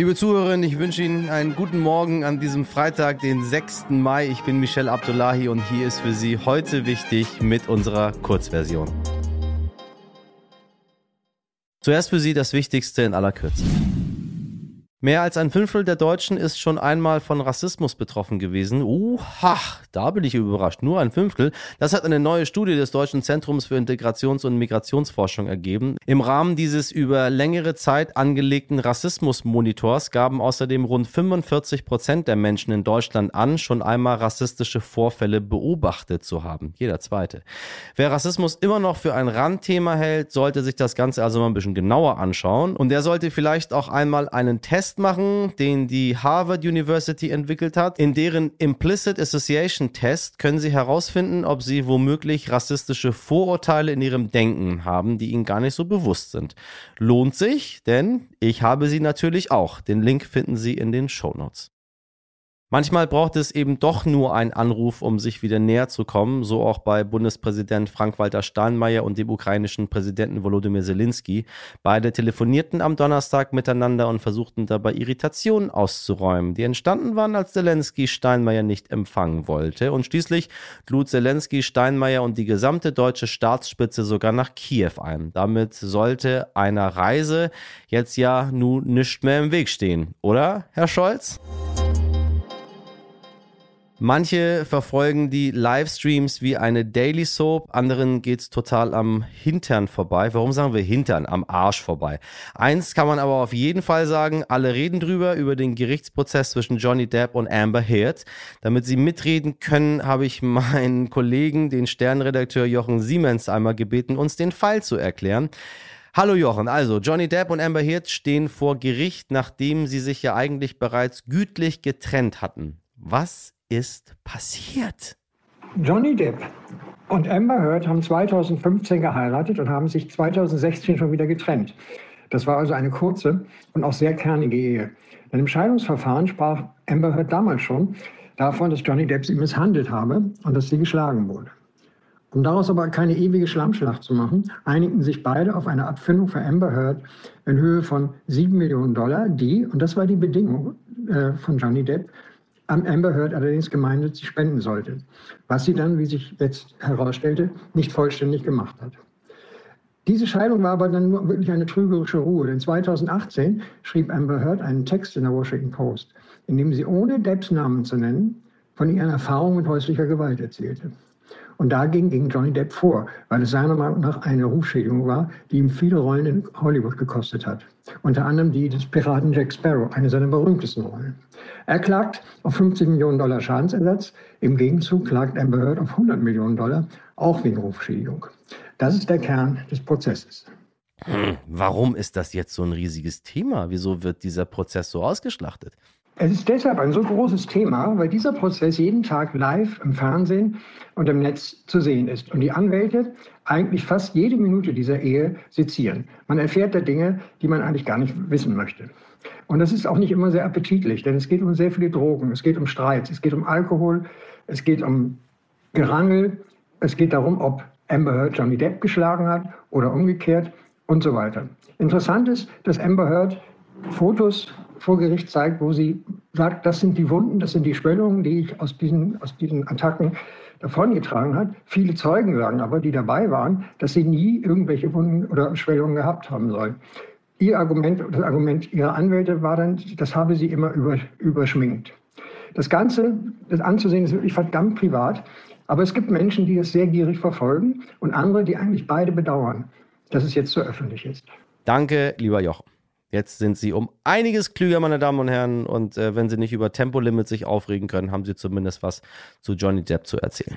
Liebe Zuhörerinnen, ich wünsche Ihnen einen guten Morgen an diesem Freitag, den 6. Mai. Ich bin Michel Abdullahi und hier ist für Sie heute wichtig mit unserer Kurzversion. Zuerst für Sie das Wichtigste in aller Kürze. Mehr als ein Fünftel der Deutschen ist schon einmal von Rassismus betroffen gewesen. Uha, da bin ich überrascht. Nur ein Fünftel. Das hat eine neue Studie des Deutschen Zentrums für Integrations- und Migrationsforschung ergeben. Im Rahmen dieses über längere Zeit angelegten Rassismusmonitors gaben außerdem rund 45 Prozent der Menschen in Deutschland an, schon einmal rassistische Vorfälle beobachtet zu haben. Jeder zweite. Wer Rassismus immer noch für ein Randthema hält, sollte sich das Ganze also mal ein bisschen genauer anschauen. Und der sollte vielleicht auch einmal einen Test Test machen, den die Harvard University entwickelt hat. In deren Implicit Association Test können Sie herausfinden, ob Sie womöglich rassistische Vorurteile in Ihrem Denken haben, die Ihnen gar nicht so bewusst sind. Lohnt sich, denn ich habe sie natürlich auch. Den Link finden Sie in den Show Notes. Manchmal braucht es eben doch nur einen Anruf, um sich wieder näher zu kommen, so auch bei Bundespräsident Frank-Walter Steinmeier und dem ukrainischen Präsidenten Volodymyr Zelensky. Beide telefonierten am Donnerstag miteinander und versuchten dabei Irritationen auszuräumen, die entstanden waren, als Zelensky Steinmeier nicht empfangen wollte. Und schließlich lud Zelensky Steinmeier und die gesamte deutsche Staatsspitze sogar nach Kiew ein. Damit sollte einer Reise jetzt ja nun nicht mehr im Weg stehen, oder, Herr Scholz? Manche verfolgen die Livestreams wie eine Daily Soap, anderen geht's total am Hintern vorbei. Warum sagen wir Hintern? Am Arsch vorbei. Eins kann man aber auf jeden Fall sagen, alle reden drüber, über den Gerichtsprozess zwischen Johnny Depp und Amber Heard. Damit sie mitreden können, habe ich meinen Kollegen, den Sternredakteur Jochen Siemens, einmal gebeten, uns den Fall zu erklären. Hallo Jochen, also Johnny Depp und Amber Heard stehen vor Gericht, nachdem sie sich ja eigentlich bereits gütlich getrennt hatten. Was ist passiert? Johnny Depp und Amber Heard haben 2015 geheiratet und haben sich 2016 schon wieder getrennt. Das war also eine kurze und auch sehr kernige Ehe. Denn im Scheidungsverfahren sprach Amber Heard damals schon davon, dass Johnny Depp sie misshandelt habe und dass sie geschlagen wurde. Um daraus aber keine ewige Schlammschlacht zu machen, einigten sich beide auf eine Abfindung für Amber Heard in Höhe von 7 Millionen Dollar, die, und das war die Bedingung äh, von Johnny Depp, Amber Heard allerdings gemeinnützig spenden sollte, was sie dann, wie sich jetzt herausstellte, nicht vollständig gemacht hat. Diese Scheidung war aber dann nur wirklich eine trügerische Ruhe, denn 2018 schrieb Amber Heard einen Text in der Washington Post, in dem sie ohne Depps Namen zu nennen von ihren Erfahrungen mit häuslicher Gewalt erzählte. Und dagegen ging Johnny Depp vor, weil es seiner Meinung nach eine Rufschädigung war, die ihm viele Rollen in Hollywood gekostet hat. Unter anderem die des Piraten Jack Sparrow, eine seiner berühmtesten Rollen. Er klagt auf 50 Millionen Dollar Schadensersatz. Im Gegenzug klagt Amber Heard auf 100 Millionen Dollar, auch wegen Rufschädigung. Das ist der Kern des Prozesses. Hm, warum ist das jetzt so ein riesiges Thema? Wieso wird dieser Prozess so ausgeschlachtet? Es ist deshalb ein so großes Thema, weil dieser Prozess jeden Tag live im Fernsehen und im Netz zu sehen ist und die Anwälte eigentlich fast jede Minute dieser Ehe sezieren. Man erfährt da Dinge, die man eigentlich gar nicht wissen möchte. Und das ist auch nicht immer sehr appetitlich, denn es geht um sehr viele Drogen, es geht um Streit, es geht um Alkohol, es geht um Gerangel, es geht darum, ob Amber Heard Johnny Depp geschlagen hat oder umgekehrt und so weiter. Interessant ist, dass Amber Heard Fotos vor Gericht zeigt, wo sie sagt, das sind die Wunden, das sind die Schwellungen, die ich aus diesen, aus diesen Attacken davongetragen hat. Viele Zeugen sagen aber, die dabei waren, dass sie nie irgendwelche Wunden oder Schwellungen gehabt haben sollen. Ihr Argument, das Argument ihrer Anwälte war dann, das habe sie immer über, überschminkt. Das Ganze, das anzusehen, ist wirklich verdammt privat. Aber es gibt Menschen, die das sehr gierig verfolgen und andere, die eigentlich beide bedauern, dass es jetzt so öffentlich ist. Danke, lieber Jochen. Jetzt sind sie um einiges klüger, meine Damen und Herren. Und äh, wenn sie nicht über Tempolimit sich aufregen können, haben sie zumindest was zu Johnny Depp zu erzählen.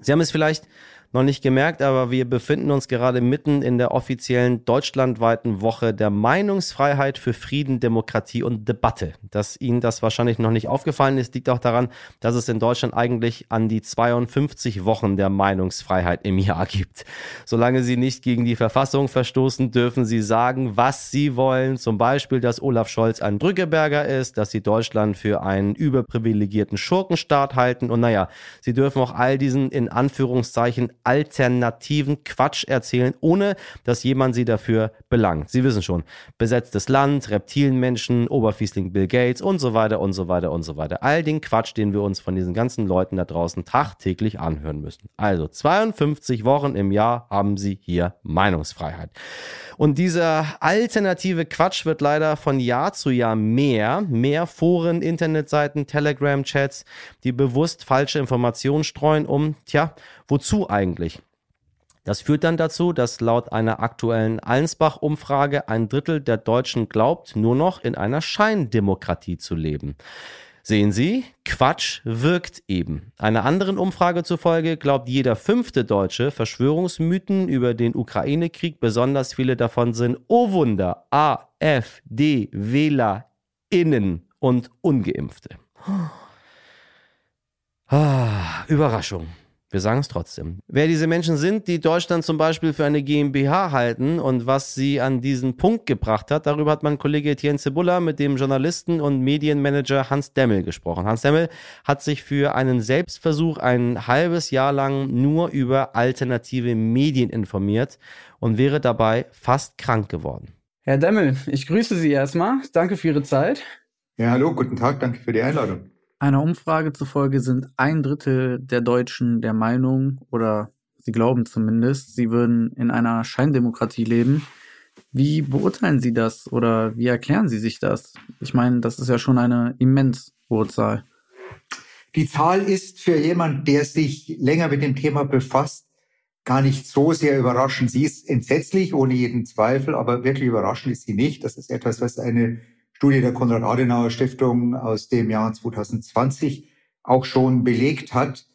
Sie haben es vielleicht noch nicht gemerkt, aber wir befinden uns gerade mitten in der offiziellen deutschlandweiten Woche der Meinungsfreiheit für Frieden, Demokratie und Debatte. Dass Ihnen das wahrscheinlich noch nicht aufgefallen ist, liegt auch daran, dass es in Deutschland eigentlich an die 52 Wochen der Meinungsfreiheit im Jahr gibt. Solange Sie nicht gegen die Verfassung verstoßen, dürfen Sie sagen, was Sie wollen. Zum Beispiel, dass Olaf Scholz ein Drückeberger ist, dass Sie Deutschland für einen überprivilegierten Schurkenstaat halten und naja, Sie dürfen auch all diesen in Anführungszeichen alternativen Quatsch erzählen, ohne dass jemand sie dafür belangt. Sie wissen schon, besetztes Land, Reptilienmenschen, Oberfiesling Bill Gates und so weiter und so weiter und so weiter. All den Quatsch, den wir uns von diesen ganzen Leuten da draußen tagtäglich anhören müssen. Also 52 Wochen im Jahr haben sie hier Meinungsfreiheit. Und dieser alternative Quatsch wird leider von Jahr zu Jahr mehr. Mehr Foren, Internetseiten, Telegram-Chats, die bewusst falsche Informationen streuen, um, tja, wozu eigentlich? Das führt dann dazu, dass laut einer aktuellen Allensbach-Umfrage ein Drittel der Deutschen glaubt, nur noch in einer Scheindemokratie zu leben. Sehen Sie, Quatsch wirkt eben. Einer anderen Umfrage zufolge glaubt jeder fünfte Deutsche Verschwörungsmythen über den Ukraine-Krieg. Besonders viele davon sind, oh Wunder, AfD, Wähler, Innen und Ungeimpfte. Ah, Überraschung. Wir sagen es trotzdem. Wer diese Menschen sind, die Deutschland zum Beispiel für eine GmbH halten und was sie an diesen Punkt gebracht hat, darüber hat mein Kollege Etienne Cebulla mit dem Journalisten und Medienmanager Hans Demmel gesprochen. Hans Demmel hat sich für einen Selbstversuch ein halbes Jahr lang nur über alternative Medien informiert und wäre dabei fast krank geworden. Herr Demmel, ich grüße Sie erstmal. Danke für Ihre Zeit. Ja, hallo, guten Tag, danke für die Einladung. Einer Umfrage zufolge sind ein Drittel der Deutschen der Meinung, oder sie glauben zumindest, sie würden in einer Scheindemokratie leben. Wie beurteilen Sie das oder wie erklären Sie sich das? Ich meine, das ist ja schon eine immens hohe Zahl. Die Zahl ist für jemand, der sich länger mit dem Thema befasst, gar nicht so sehr überraschend. Sie ist entsetzlich, ohne jeden Zweifel, aber wirklich überraschend ist sie nicht. Das ist etwas, was eine Studie der Konrad-Adenauer-Stiftung aus dem Jahr 2020 auch schon belegt hat.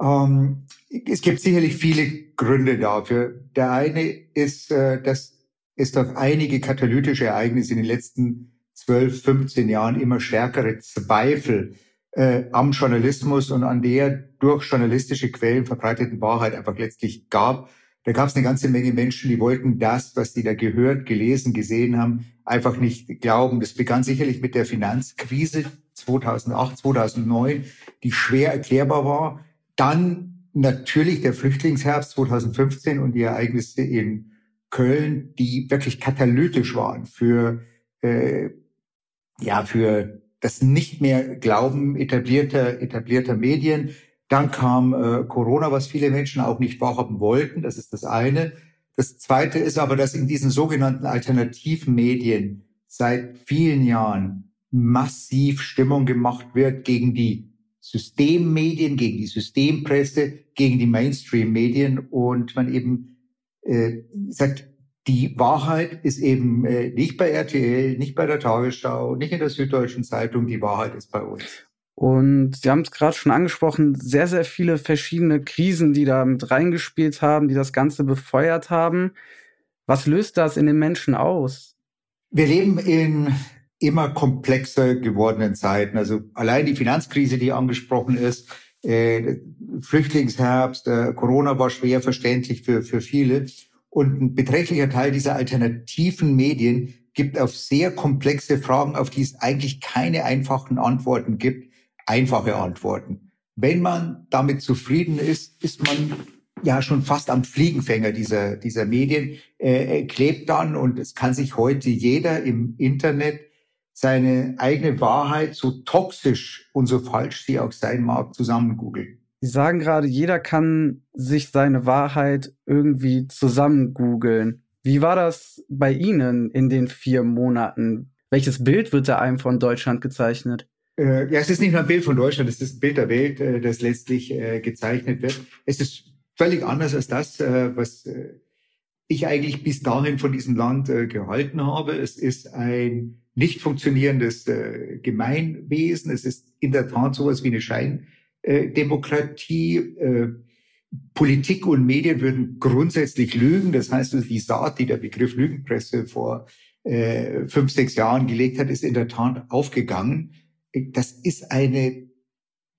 Ähm, es gibt sicherlich viele Gründe dafür. Der eine ist, äh, dass es doch einige katalytische Ereignisse in den letzten 12, 15 Jahren immer stärkere Zweifel äh, am Journalismus und an der durch journalistische Quellen verbreiteten Wahrheit einfach letztlich gab. Da gab es eine ganze Menge Menschen, die wollten das, was die da gehört, gelesen, gesehen haben, einfach nicht glauben. Das begann sicherlich mit der Finanzkrise 2008, 2009, die schwer erklärbar war. Dann natürlich der Flüchtlingsherbst 2015 und die Ereignisse in Köln, die wirklich katalytisch waren für äh, ja für das nicht mehr Glauben etablierter etablierter Medien. Dann kam äh, Corona, was viele Menschen auch nicht wahrhaben wollten. Das ist das eine. Das zweite ist aber, dass in diesen sogenannten alternativen Medien seit vielen Jahren massiv Stimmung gemacht wird gegen die Systemmedien, gegen die Systempresse, gegen die Mainstream-Medien und man eben äh, sagt, die Wahrheit ist eben äh, nicht bei RTL, nicht bei der Tagesschau, nicht in der Süddeutschen Zeitung, die Wahrheit ist bei uns. Und Sie haben es gerade schon angesprochen, sehr, sehr viele verschiedene Krisen, die da mit reingespielt haben, die das Ganze befeuert haben. Was löst das in den Menschen aus? Wir leben in immer komplexer gewordenen Zeiten. Also allein die Finanzkrise, die angesprochen ist, äh, Flüchtlingsherbst, äh, Corona war schwer verständlich für, für viele. Und ein beträchtlicher Teil dieser alternativen Medien gibt auf sehr komplexe Fragen, auf die es eigentlich keine einfachen Antworten gibt, einfache Antworten. Wenn man damit zufrieden ist, ist man ja schon fast am Fliegenfänger dieser, dieser Medien, äh, klebt dann und es kann sich heute jeder im Internet seine eigene Wahrheit, so toxisch und so falsch sie auch sein mag, zusammengoogeln. Sie sagen gerade, jeder kann sich seine Wahrheit irgendwie zusammengoogeln. Wie war das bei Ihnen in den vier Monaten? Welches Bild wird da einem von Deutschland gezeichnet? Äh, ja, es ist nicht nur ein Bild von Deutschland, es ist ein Bild der Welt, äh, das letztlich äh, gezeichnet wird. Es ist völlig anders als das, äh, was äh, ich eigentlich bis dahin von diesem Land äh, gehalten habe. Es ist ein nicht funktionierendes Gemeinwesen. Es ist in der Tat sowas wie eine Scheindemokratie. Politik und Medien würden grundsätzlich lügen. Das heißt, die Saat, die der Begriff Lügenpresse vor äh, fünf, sechs Jahren gelegt hat, ist in der Tat aufgegangen das ist eine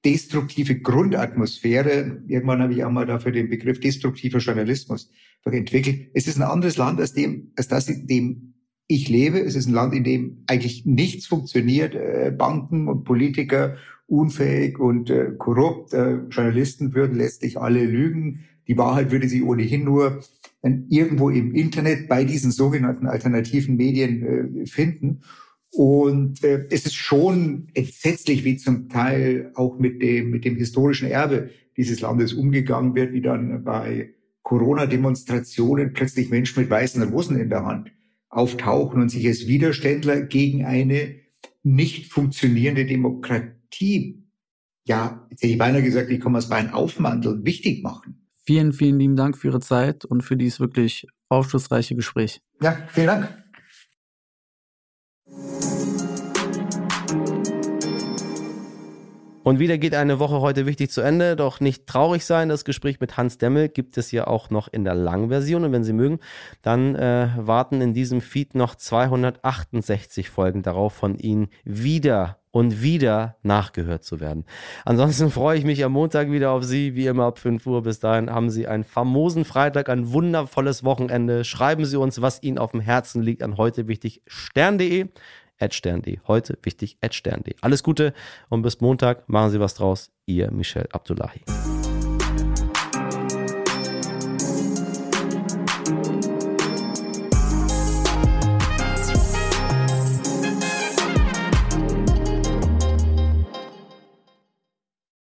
destruktive Grundatmosphäre. Irgendwann habe ich auch mal dafür den Begriff destruktiver Journalismus entwickelt. Es ist ein anderes Land als dem, als das, in dem ich lebe. Es ist ein Land, in dem eigentlich nichts funktioniert. Äh, Banken und Politiker unfähig und äh, korrupt. Äh, Journalisten würden letztlich alle lügen. Die Wahrheit würde sie ohnehin nur irgendwo im Internet bei diesen sogenannten alternativen Medien äh, finden. Und äh, es ist schon entsetzlich, wie zum Teil auch mit dem, mit dem historischen Erbe dieses Landes umgegangen wird, wie dann bei Corona-Demonstrationen plötzlich Menschen mit weißen Rosen in der Hand auftauchen und sich als Widerständler gegen eine nicht funktionierende Demokratie, ja, jetzt hätte ich beinahe gesagt, ich komme aus Bayern aufmanteln, wichtig machen. Vielen, vielen lieben Dank für Ihre Zeit und für dieses wirklich aufschlussreiche Gespräch. Ja, vielen Dank. Und wieder geht eine Woche heute wichtig zu Ende, doch nicht traurig sein. Das Gespräch mit Hans Demmel gibt es ja auch noch in der Langversion. Und wenn Sie mögen, dann äh, warten in diesem Feed noch 268 Folgen darauf, von Ihnen wieder und wieder nachgehört zu werden. Ansonsten freue ich mich am Montag wieder auf Sie, wie immer ab 5 Uhr. Bis dahin haben Sie einen famosen Freitag, ein wundervolles Wochenende. Schreiben Sie uns, was Ihnen auf dem Herzen liegt, an heute wichtig stern.de stern.de. Heute wichtig stern.de. Alles Gute und bis Montag. Machen Sie was draus. Ihr Michel Abdullahi.